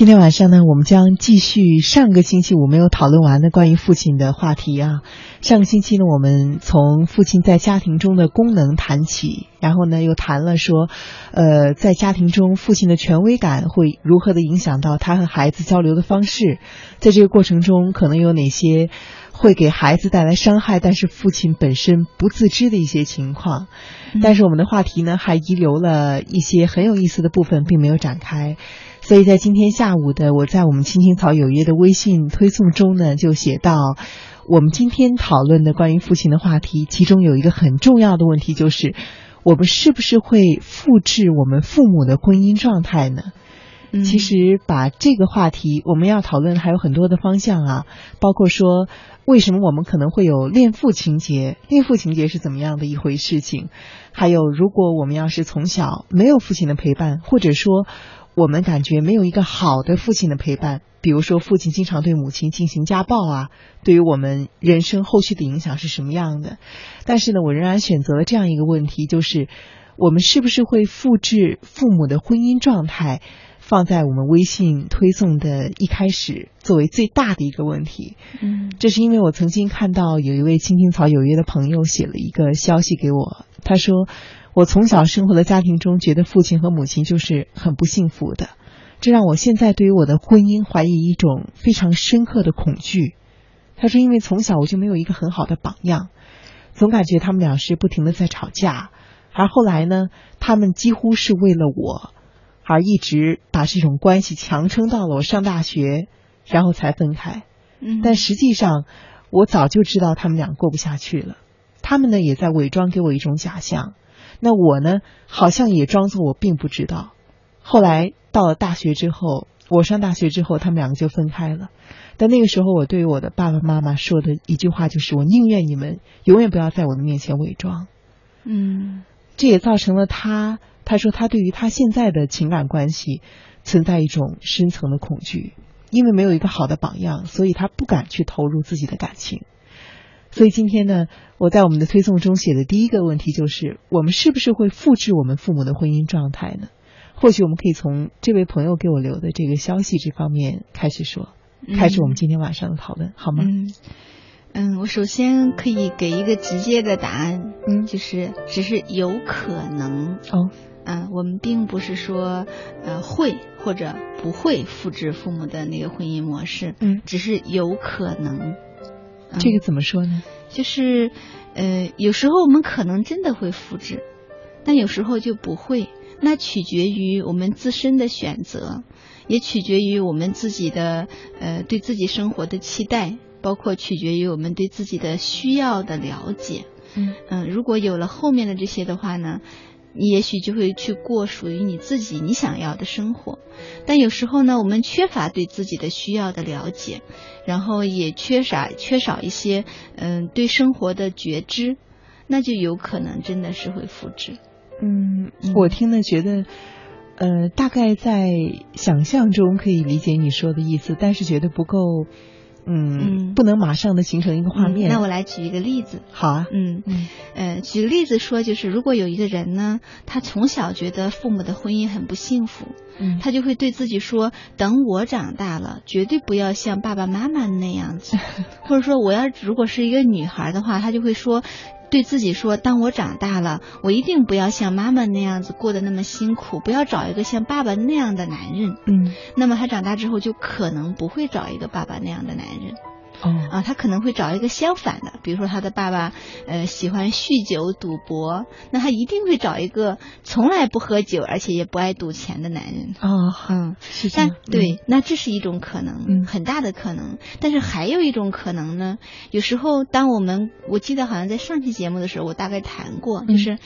今天晚上呢，我们将继续上个星期我没有讨论完的关于父亲的话题啊。上个星期呢，我们从父亲在家庭中的功能谈起，然后呢，又谈了说，呃，在家庭中父亲的权威感会如何的影响到他和孩子交流的方式，在这个过程中可能有哪些会给孩子带来伤害，但是父亲本身不自知的一些情况。但是我们的话题呢，还遗留了一些很有意思的部分，并没有展开。所以在今天下午的我在我们青青草有约的微信推送中呢，就写到，我们今天讨论的关于父亲的话题，其中有一个很重要的问题，就是我们是不是会复制我们父母的婚姻状态呢？其实把这个话题，我们要讨论还有很多的方向啊，包括说为什么我们可能会有恋父情节，恋父情节是怎么样的一回事情？还有如果我们要是从小没有父亲的陪伴，或者说。我们感觉没有一个好的父亲的陪伴，比如说父亲经常对母亲进行家暴啊，对于我们人生后续的影响是什么样的？但是呢，我仍然选择了这样一个问题，就是我们是不是会复制父母的婚姻状态，放在我们微信推送的一开始作为最大的一个问题？嗯，这是因为我曾经看到有一位青青草有约的朋友写了一个消息给我，他说。我从小生活的家庭中，觉得父亲和母亲就是很不幸福的，这让我现在对于我的婚姻怀疑一种非常深刻的恐惧。他说，因为从小我就没有一个很好的榜样，总感觉他们俩是不停的在吵架，而后来呢，他们几乎是为了我，而一直把这种关系强撑到了我上大学，然后才分开。嗯，但实际上我早就知道他们俩过不下去了，他们呢也在伪装给我一种假象。那我呢，好像也装作我并不知道。后来到了大学之后，我上大学之后，他们两个就分开了。但那个时候，我对我的爸爸妈妈说的一句话就是：我宁愿你们永远不要在我的面前伪装。嗯，这也造成了他，他说他对于他现在的情感关系存在一种深层的恐惧，因为没有一个好的榜样，所以他不敢去投入自己的感情。所以今天呢，我在我们的推送中写的第一个问题就是：我们是不是会复制我们父母的婚姻状态呢？或许我们可以从这位朋友给我留的这个消息这方面开始说，开始我们今天晚上的讨论，好吗？嗯嗯，我首先可以给一个直接的答案，嗯，就是只是有可能哦，嗯，我们并不是说呃会或者不会复制父母的那个婚姻模式，嗯，只是有可能。这个怎么说呢？就是，呃，有时候我们可能真的会复制，但有时候就不会。那取决于我们自身的选择，也取决于我们自己的呃对自己生活的期待，包括取决于我们对自己的需要的了解。嗯嗯，如果有了后面的这些的话呢？你也许就会去过属于你自己你想要的生活，但有时候呢，我们缺乏对自己的需要的了解，然后也缺少缺少一些嗯对生活的觉知，那就有可能真的是会复制。嗯，我听了觉得，呃，大概在想象中可以理解你说的意思，但是觉得不够。嗯，不能马上的形成一个画面。那我来举一个例子。好啊。嗯嗯，呃，举个例子说，就是如果有一个人呢，他从小觉得父母的婚姻很不幸福，嗯，他就会对自己说，等我长大了，绝对不要像爸爸妈妈那样子。或者说，我要如果是一个女孩的话，她就会说。对自己说：“当我长大了，我一定不要像妈妈那样子过得那么辛苦，不要找一个像爸爸那样的男人。”嗯，那么他长大之后就可能不会找一个爸爸那样的男人。哦啊，他可能会找一个相反的，比如说他的爸爸呃喜欢酗酒赌博，那他一定会找一个从来不喝酒而且也不爱赌钱的男人。哦，嗯，是这样。对，那这是一种可能，嗯，很大的可能。但是还有一种可能呢，有时候当我们我记得好像在上期节目的时候，我大概谈过，就是。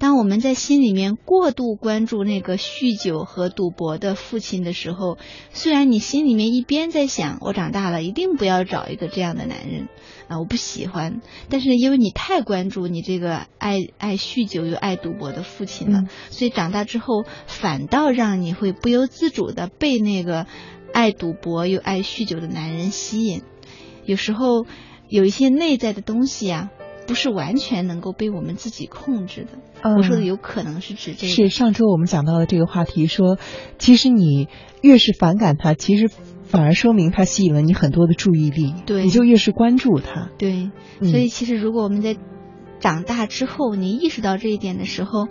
当我们在心里面过度关注那个酗酒和赌博的父亲的时候，虽然你心里面一边在想我长大了一定不要找一个这样的男人啊，我不喜欢，但是因为你太关注你这个爱爱酗酒又爱赌博的父亲了，所以长大之后反倒让你会不由自主的被那个爱赌博又爱酗酒的男人吸引。有时候有一些内在的东西呀。不是完全能够被我们自己控制的。嗯我说的有可能是指这个。是上周我们讲到的这个话题，说其实你越是反感他，其实反而说明他吸引了你很多的注意力，对你就越是关注他。对，嗯所以其实如果我们在长大之后，你意识到这一点的时候，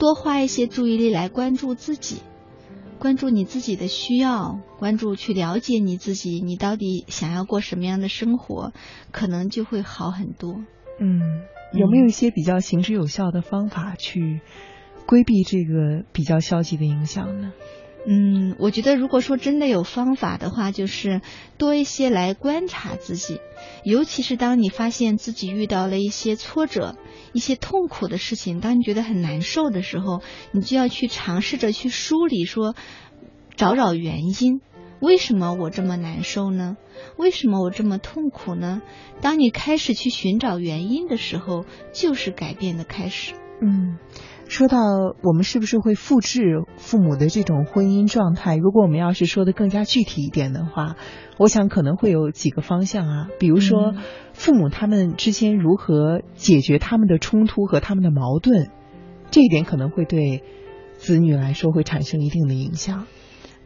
多花一些注意力来关注自己，关注你自己的需要，关注去了解你自己，你到底想要过什么样的生活，可能就会好很多。嗯，有没有一些比较行之有效的方法去规避这个比较消极的影响呢？嗯，我觉得如果说真的有方法的话，就是多一些来观察自己，尤其是当你发现自己遇到了一些挫折、一些痛苦的事情，当你觉得很难受的时候，你就要去尝试着去梳理说，找找原因。为什么我这么难受呢？为什么我这么痛苦呢？当你开始去寻找原因的时候，就是改变的开始。嗯，说到我们是不是会复制父母的这种婚姻状态？如果我们要是说的更加具体一点的话，我想可能会有几个方向啊，比如说嗯父母他们之间如何解决他们的冲突和他们的矛盾，这一点可能会对子女来说会产生一定的影响。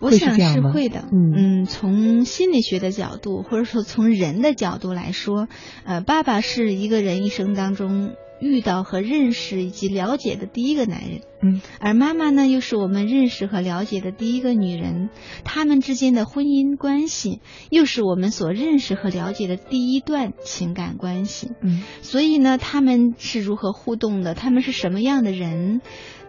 我想是会的，嗯从心理学的角度，或者说从人的角度来说，呃，爸爸是一个人一生当中遇到和认识以及了解的第一个男人，嗯，而妈妈呢，又是我们认识和了解的第一个女人，他们之间的婚姻关系，又是我们所认识和了解的第一段情感关系。嗯所以呢，他们是如何互动的？他们是什么样的人？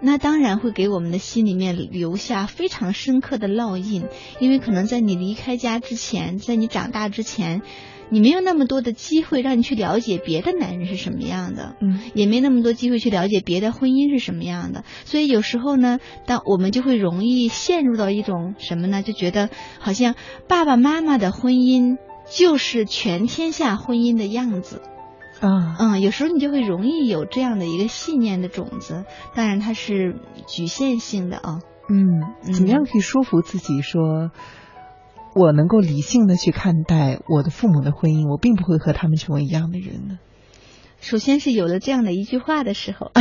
那当然会给我们的心里面留下非常深刻的烙印，因为可能在你离开家之前，在你长大之前，你没有那么多的机会让你去了解别的男人是什么样的。嗯也没那么多机会去了解别的婚姻是什么样的，所以有时候呢，当我们就会容易陷入到一种什么呢？就觉得好像爸爸妈妈的婚姻就是全天下婚姻的样子。啊嗯，有时候你就会容易有这样的一个信念的种子，当然它是局限性的啊。嗯，怎么样可以说服自己说？我能够理性的去看待我的父母的婚姻，我并不会和他们成为一样的人呢。首先是有了这样的一句话的时候，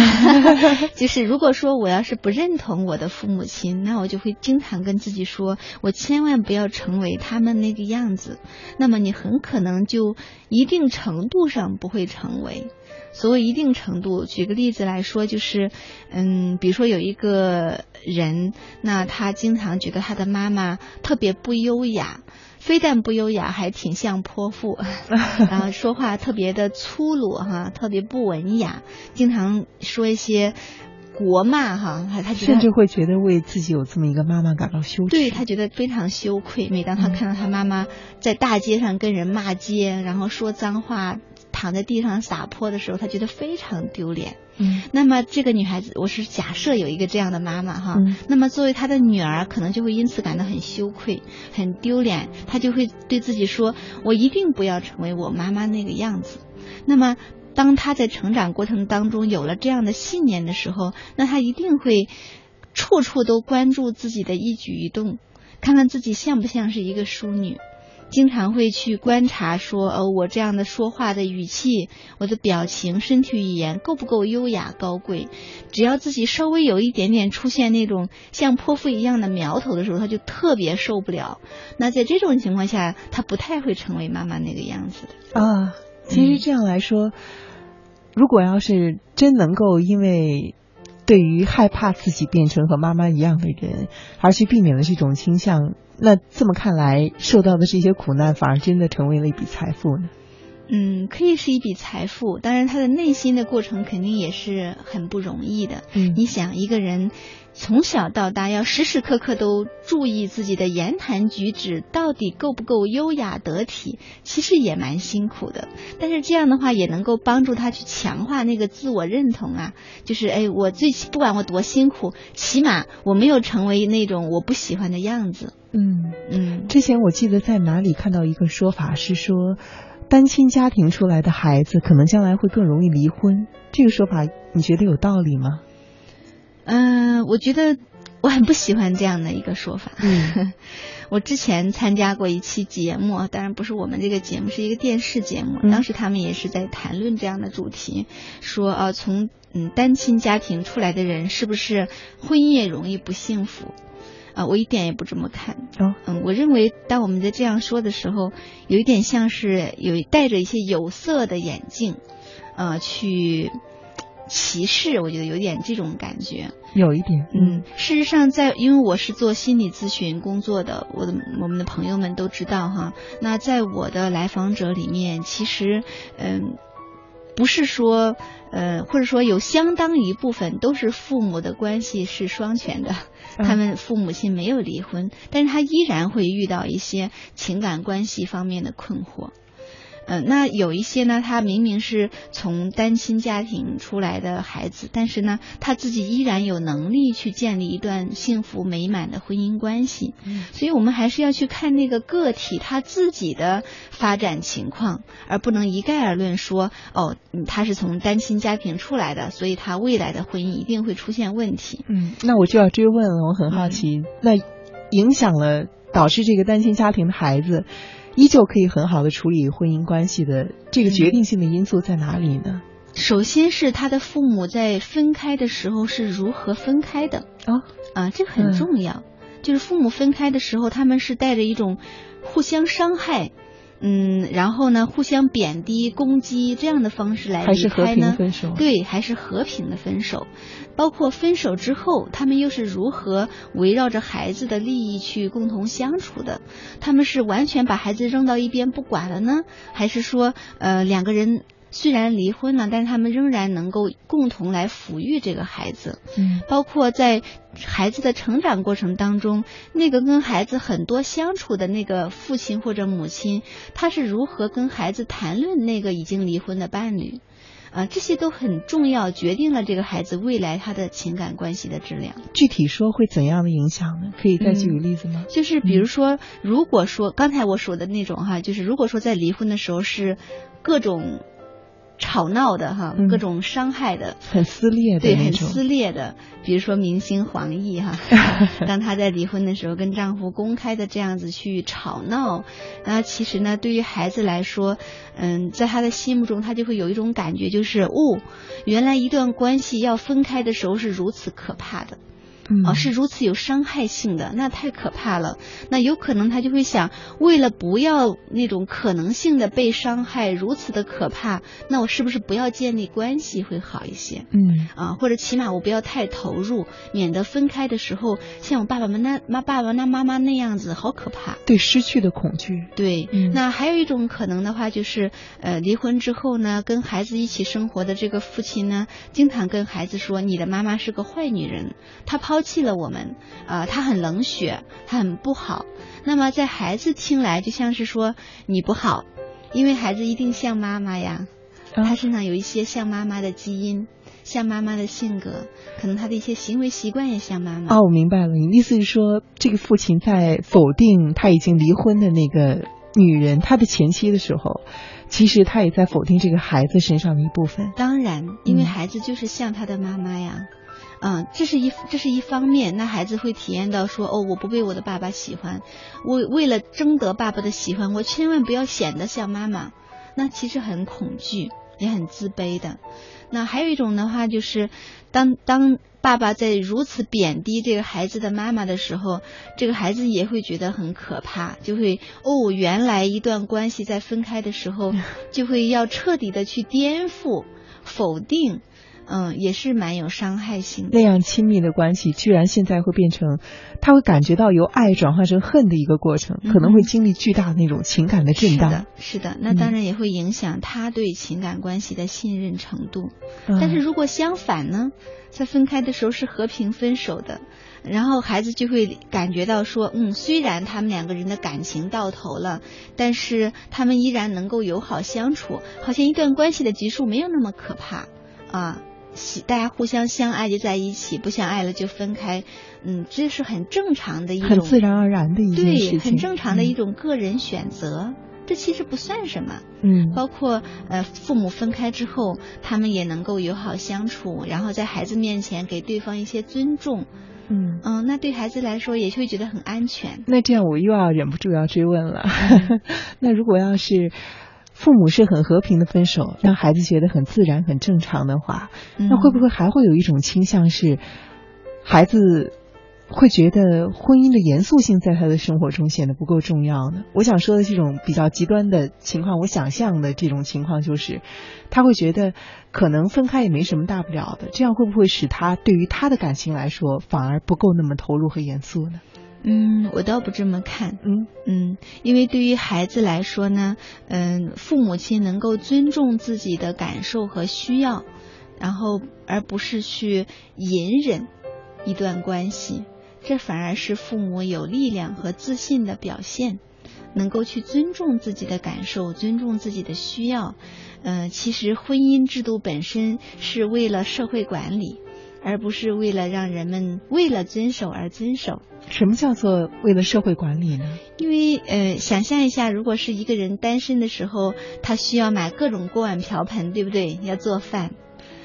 就是如果说我要是不认同我的父母亲，那我就会经常跟自己说，我千万不要成为他们那个样子。那么你很可能就一定程度上不会成为。所谓一定程度，举个例子来说，就是，嗯，比如说有一个人，那他经常觉得他的妈妈特别不优雅，非但不优雅，还挺像泼妇，然后说话特别的粗鲁哈，特别不文雅，经常说一些国骂哈，他他甚至会觉得为自己有这么一个妈妈感到羞耻。对他觉得非常羞愧。每当他嗯看到他妈妈在大街上跟人骂街，然后说脏话，躺在地上撒泼的时候，她觉得非常丢脸。嗯那么这个女孩子，我是假设有一个这样的妈妈哈，嗯那么作为她的女儿，可能就会因此感到很羞愧、很丢脸，她就会对自己说：“我一定不要成为我妈妈那个样子。”那么，当她在成长过程当中有了这样的信念的时候，那她一定会处处都关注自己的一举一动，看看自己像不像是一个淑女。经常会去观察说，呃，我这样的说话的语气，我的表情、身体语言够不够优雅高贵？只要自己稍微有一点点出现那种像泼妇一样的苗头的时候，他就特别受不了。那在这种情况下，他不太会成为妈妈那个样子的。啊，其实这样来说，如果要是真能够因为对于害怕自己变成和妈妈一样的人，而去避免了这种倾向，那这么看来，受到的这些苦难反而真的成为了一笔财富呢？嗯，可以是一笔财富，当然他的内心的过程肯定也是很不容易的。嗯你想，一个人从小到大要时时刻刻都注意自己的言谈举止到底够不够优雅得体，其实也蛮辛苦的。但是这样的话也能够帮助他去强化那个自我认同啊，就是哎，我最起不管我多辛苦，起码我没有成为那种我不喜欢的样子。嗯，嗯，之前我记得在哪里看到一个说法是说，单亲家庭出来的孩子可能将来会更容易离婚。这个说法你觉得有道理吗？嗯、我觉得我很不喜欢这样的一个说法。嗯 我之前参加过一期节目，当然不是我们这个节目，是一个电视节目。嗯当时他们也是在谈论这样的主题，说呃，从嗯单亲家庭出来的人是不是婚姻也容易不幸福？啊、我一点也不这么看。哦嗯，我认为当我们在这样说的时候，有一点像是有戴着一些有色的眼镜，呃，去歧视，我觉得有点这种感觉。有一点嗯，事实上在，因为我是做心理咨询工作的，我的我们的朋友们都知道哈。那在我的来访者里面，其实嗯，不是说呃，或者说有相当一部分都是父母的关系是双全的，嗯他们父母亲没有离婚，但是他依然会遇到一些情感关系方面的困惑。呃，那有一些呢，他明明是从单亲家庭出来的孩子，但是呢，他自己依然有能力去建立一段幸福美满的婚姻关系。嗯所以我们还是要去看那个个体他自己的发展情况，而不能一概而论说，哦，嗯他是从单亲家庭出来的，所以他未来的婚姻一定会出现问题。嗯，那我就要追问了，我很好奇，那影响了导致这个单亲家庭的孩子，依旧可以很好的处理婚姻关系的这个决定性的因素在哪里呢？首先是他的父母在分开的时候是如何分开的哦，啊，这个很重要。就是父母分开的时候，他们是带着一种互相伤害，嗯，然后呢，互相贬低、攻击这样的方式来离开呢？分手？对，还是和平的分手。包括分手之后，他们又是如何围绕着孩子的利益去共同相处的？他们是完全把孩子扔到一边不管了呢，还是说，呃，两个人虽然离婚了，但是他们仍然能够共同来抚育这个孩子？嗯包括在孩子的成长过程当中，那个跟孩子很多相处的那个父亲或者母亲，他是如何跟孩子谈论那个已经离婚的伴侣？啊，这些都很重要，决定了这个孩子未来他的情感关系的质量。具体说会怎样的影响呢？可以再举个例子吗？就是比如说，如果说刚才我说的那种哈，就是如果说在离婚的时候是各种吵闹的哈，嗯。各种伤害的，很撕裂的对，很撕裂的，比如说明星黄奕哈，当她在离婚的时候跟丈夫公开的这样子去吵闹，那其实呢，对于孩子来说，嗯，在他的心目中，他就会有一种感觉，就是哦，原来一段关系要分开的时候是如此可怕的。嗯啊，是如此有伤害性的，那太可怕了。那有可能他就会想，为了不要那种可能性的被伤害如此的可怕，那我是不是不要建立关系会好一些？嗯啊，或者起码我不要太投入，免得分开的时候像我爸爸们那妈爸爸那妈妈那样子，好可怕。对失去的恐惧。对，嗯那还有一种可能的话，就是呃，离婚之后呢，跟孩子一起生活的这个父亲呢，经常跟孩子说，你的妈妈是个坏女人，她抛弃了我们，啊、他很冷血，他很不好。那么在孩子听来，就像是说你不好，因为孩子一定像妈妈呀，啊他身上有一些像妈妈的基因，像妈妈的性格，可能他的一些行为习惯也像妈妈。哦，我明白了，你的意思是说，这个父亲在否定他已经离婚的那个女人，他的前妻的时候，其实他也在否定这个孩子身上的一部分。当然，因为嗯孩子就是像他的妈妈呀。嗯，这是一这是一方面，那孩子会体验到说，哦，我不被我的爸爸喜欢，我为了争得爸爸的喜欢，我千万不要显得像妈妈，那其实很恐惧，也很自卑的。那还有一种的话，就是当当爸爸在如此贬低这个孩子的妈妈的时候，这个孩子也会觉得很可怕，就会哦，原来一段关系在分开的时候，就会要彻底的去颠覆、否定，嗯，也是蛮有伤害性的。那样亲密的关系，居然现在会变成，他会感觉到由爱转化成恨的一个过程，可能会经历巨大的那种情感的震荡是的。，是的，那嗯当然也会影响他对情感关系的信任程度。嗯但是如果相反呢，在分开的时候是和平分手的，然后孩子就会感觉到说，嗯，虽然他们两个人的感情到头了，但是他们依然能够友好相处，好像一段关系的结束没有那么可怕啊。喜大家互相相爱就在一起，不相爱了就分开，嗯，这是很正常的一种，很自然而然的一件事对，很正常的一嗯种个人选择，这其实不算什么。嗯，包括呃父母分开之后，他们也能够友好相处，然后在孩子面前给对方一些尊重，嗯嗯，那对孩子来说也会觉得很安全。那这样我又要忍不住要追问了，那如果要是父母是很和平的分手，让孩子觉得很自然、很正常的话，那会不会还会有一种倾向是孩子？会觉得婚姻的严肃性在他的生活中显得不够重要呢？我想说的这种比较极端的情况，我想象的这种情况就是，他会觉得可能分开也没什么大不了的，这样会不会使他对于他的感情来说反而不够那么投入和严肃呢？嗯，我倒不这么看。嗯嗯，因为对于孩子来说呢，嗯，父母亲能够尊重自己的感受和需要，然后而不是去隐忍一段关系。这反而是父母有力量和自信的表现，能够去尊重自己的感受，尊重自己的需要。嗯，其实婚姻制度本身是为了社会管理，而不是为了让人们为了遵守而遵守。什么叫做为了社会管理呢？因为呃，想象一下，如果是一个人单身的时候，他需要买各种锅碗瓢盆，对不对？要做饭，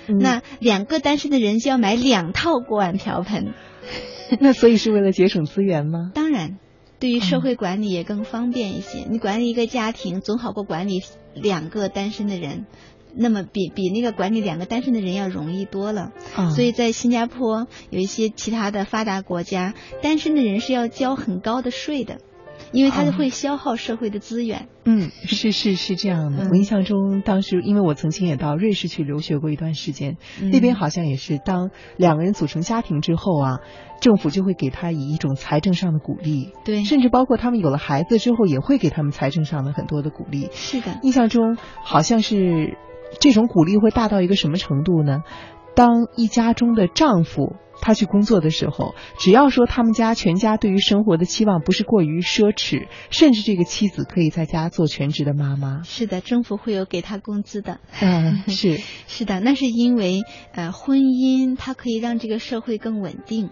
那两个单身的人就要买两套锅碗瓢盆。那所以是为了节省资源吗？当然，对于社会管理也更方便一些。你管理一个家庭总好过管理两个单身的人，那么比比那个管理两个单身的人要容易多了。所以在新加坡有一些其他的发达国家，单身的人是要交很高的税的。因为它会消耗社会的资源。嗯，是是是这样的。我印象中，当时因为我曾经也到瑞士去留学过一段时间，那边好像也是，当两个人组成家庭之后啊，政府就会给他以一种财政上的鼓励。对，甚至包括他们有了孩子之后，也会给他们财政上的很多的鼓励。是的，印象中好像是这种鼓励会大到一个什么程度呢？当一家中的丈夫。他去工作的时候，只要说他们家全家对于生活的期望不是过于奢侈，甚至这个妻子可以在家做全职的妈妈。是的，政府会有给他工资的。嗯，是是的，那是因为呃，婚姻它可以让这个社会更稳定。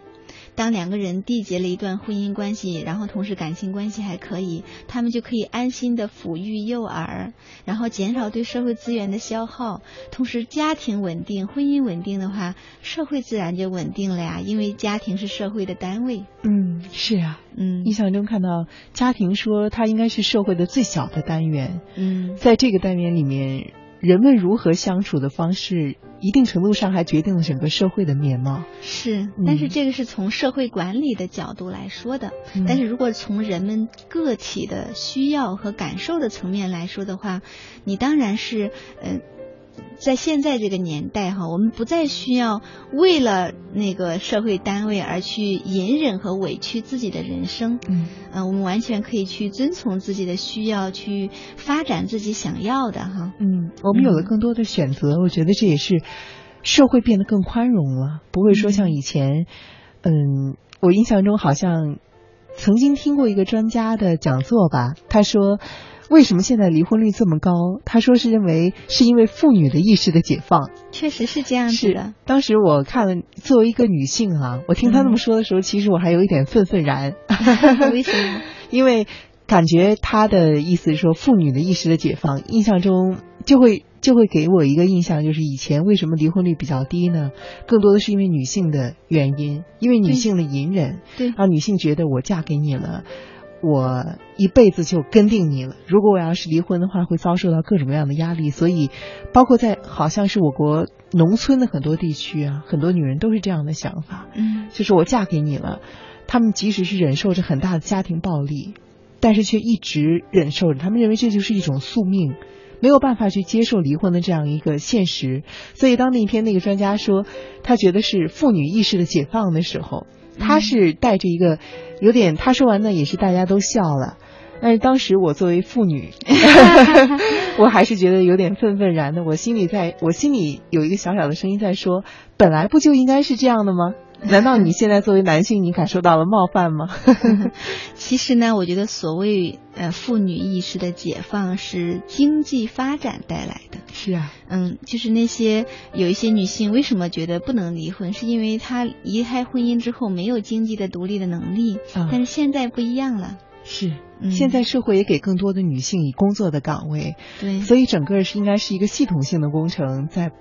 当两个人缔结了一段婚姻关系，然后同时感情关系还可以，他们就可以安心的抚育幼儿，然后减少对社会资源的消耗，同时家庭稳定、婚姻稳定的话，社会自然就稳定了呀，因为家庭是社会的单位。嗯，是啊，嗯，印象中看到家庭说它应该是社会的最小的单元。嗯，在这个单元里面。人们如何相处的方式，一定程度上还决定了整个社会的面貌。是，但是这个是从社会管理的角度来说的。但是如果从人们个体的需要和感受的层面来说的话，你当然是，呃。在现在这个年代哈，我们不再需要为了那个社会单位而去隐忍和委屈自己的人生。嗯，我们完全可以去遵从自己的需要，去发展自己想要的哈。嗯，我们有了更多的选择，我觉得这也是社会变得更宽容了，不会说像以前。嗯，我印象中好像曾经听过一个专家的讲座吧，他说。为什么现在离婚率这么高？他说是认为是因为妇女的意识的解放，确实是这样子的。当时我看了，作为一个女性啊，我听他那么说的时候，其实我还有一点愤愤然。为什么？因为感觉他的意思是说妇女的意识的解放，印象中就会就会给我一个印象，就是以前为什么离婚率比较低呢？更多的是因为女性的原因，因为女性的隐忍，对，让女性觉得我嫁给你了。我一辈子就跟定你了。如果我要是离婚的话，会遭受到各种各样的压力。所以，包括在好像是我国农村的很多地区啊，很多女人都是这样的想法。嗯，就是我嫁给你了，她们即使是忍受着很大的家庭暴力，但是却一直忍受着。他们认为这就是一种宿命，没有办法去接受离婚的这样一个现实。所以，当那天那个专家说他觉得是妇女意识的解放的时候。他是带着一个有点，他说完呢也是大家都笑了，但是当时我作为妇女，我还是觉得有点愤愤然的。我心里在我心里有一个小小的声音在说，本来不就应该是这样的吗？难道你现在作为男性，你感受到了冒犯吗？其实呢，我觉得所谓呃妇女意识的解放是经济发展带来的。是啊，嗯，就是那些有一些女性为什么觉得不能离婚，是因为她离开婚姻之后没有经济的独立的能力。啊，但是现在不一样了。是，现在社会也给更多的女性以工作的岗位。对，所以整个是应该是一个系统性的工程在。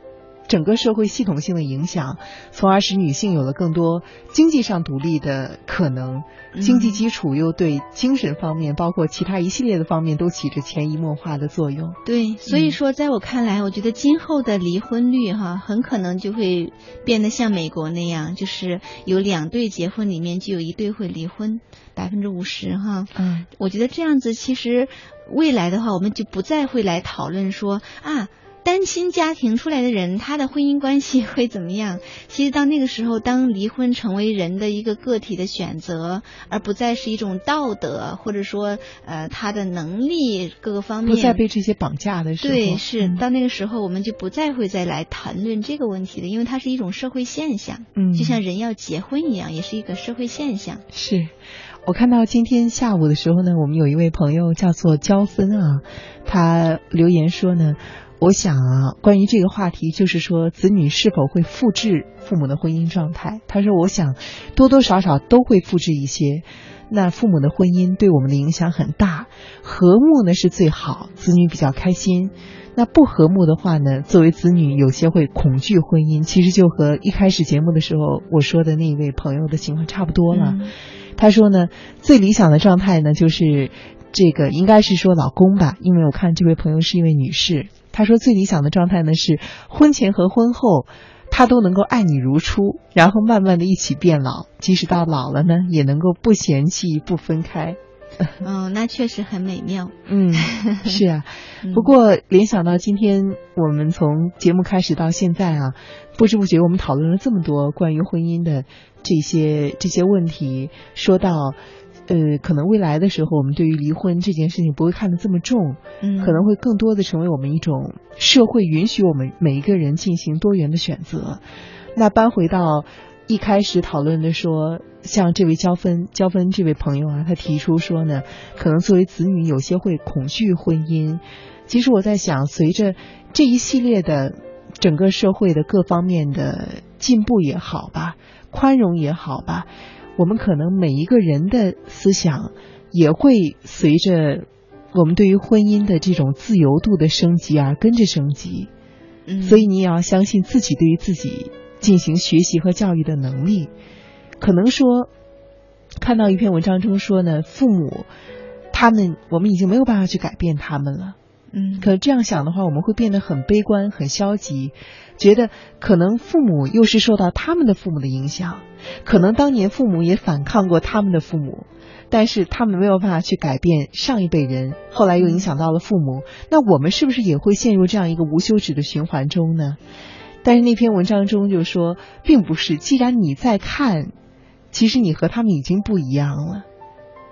整个社会系统性的影响，从而使女性有了更多经济上独立的可能。经济基础又对精神方面，包括其他一系列的方面，都起着潜移默化的作用。对，所以说，在我看来，我觉得今后的离婚率哈，很可能就会变得像美国那样，就是有两对结婚里面就有一对会离婚，百分之五十哈。嗯，我觉得这样子，其实未来的话，我们就不再会来讨论说啊。单亲家庭出来的人，他的婚姻关系会怎么样？其实到那个时候，当离婚成为人的一个个体的选择，而不再是一种道德，或者说呃他的能力各个方面不再被这些绑架的时候，对，是到那个时候，我们就不再会再来谈论这个问题的，因为它是一种社会现象。嗯，就像人要结婚一样，也是一个社会现象。是我看到今天下午的时候呢，我们有一位朋友叫做焦芬啊，他留言说呢。我想啊，关于这个话题，就是说子女是否会复制父母的婚姻状态。他说，我想多多少少都会复制一些。那父母的婚姻对我们的影响很大，和睦呢是最好，子女比较开心。那不和睦的话呢，作为子女有些会恐惧婚姻。其实就和一开始节目的时候我说的那位朋友的情况差不多了。他说呢，最理想的状态呢，就是这个应该是说老公吧，因为我看这位朋友是一位女士。他说最理想的状态呢是婚前和婚后，他都能够爱你如初，然后慢慢的一起变老，即使到老了呢，也能够不嫌弃不分开。嗯，那确实很美妙。嗯，是啊。不过联想到今天我们从节目开始到现在啊，不知不觉我们讨论了这么多关于婚姻的这些这些问题，说到。呃，可能未来的时候，我们对于离婚这件事情不会看得这么重，嗯，可能会更多的成为我们一种社会允许我们每一个人进行多元的选择。那搬回到一开始讨论的说，像这位交分交分这位朋友啊，他提出说呢，可能作为子女有些会恐惧婚姻。其实我在想，随着这一系列的整个社会的各方面的进步也好吧，宽容也好吧。我们可能每一个人的思想也会随着我们对于婚姻的这种自由度的升级而跟着升级，嗯，所以你也要相信自己对于自己进行学习和教育的能力。可能说看到一篇文章中说呢，父母他们我们已经没有办法去改变他们了，嗯，可这样想的话，我们会变得很悲观、很消极，觉得可能父母又是受到他们的父母的影响。可能当年父母也反抗过他们的父母，但是他们没有办法去改变上一辈人，后来又影响到了父母。那我们是不是也会陷入这样一个无休止的循环中呢？但是那篇文章中就说，并不是。既然你在看，其实你和他们已经不一样了。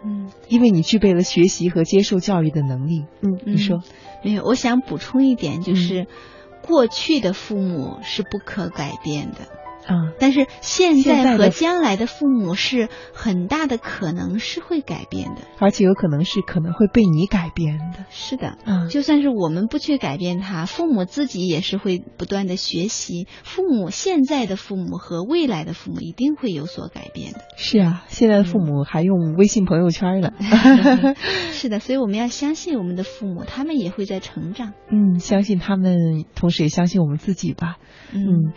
嗯，因为你具备了学习和接受教育的能力。嗯，你说没有？我想补充一点，就是过去的父母是不可改变的。啊！但是现在和将来的父母是很大的可能是会改变的，而且有可能是可能会被你改变的。是的，嗯，就算是我们不去改变他，父母自己也是会不断的学习。父母现在的父母和未来的父母一定会有所改变的。是啊，现在的父母还用微信朋友圈呢。是的，所以我们要相信我们的父母，他们也会在成长。嗯，相信他们，同时也相信我们自己吧。嗯。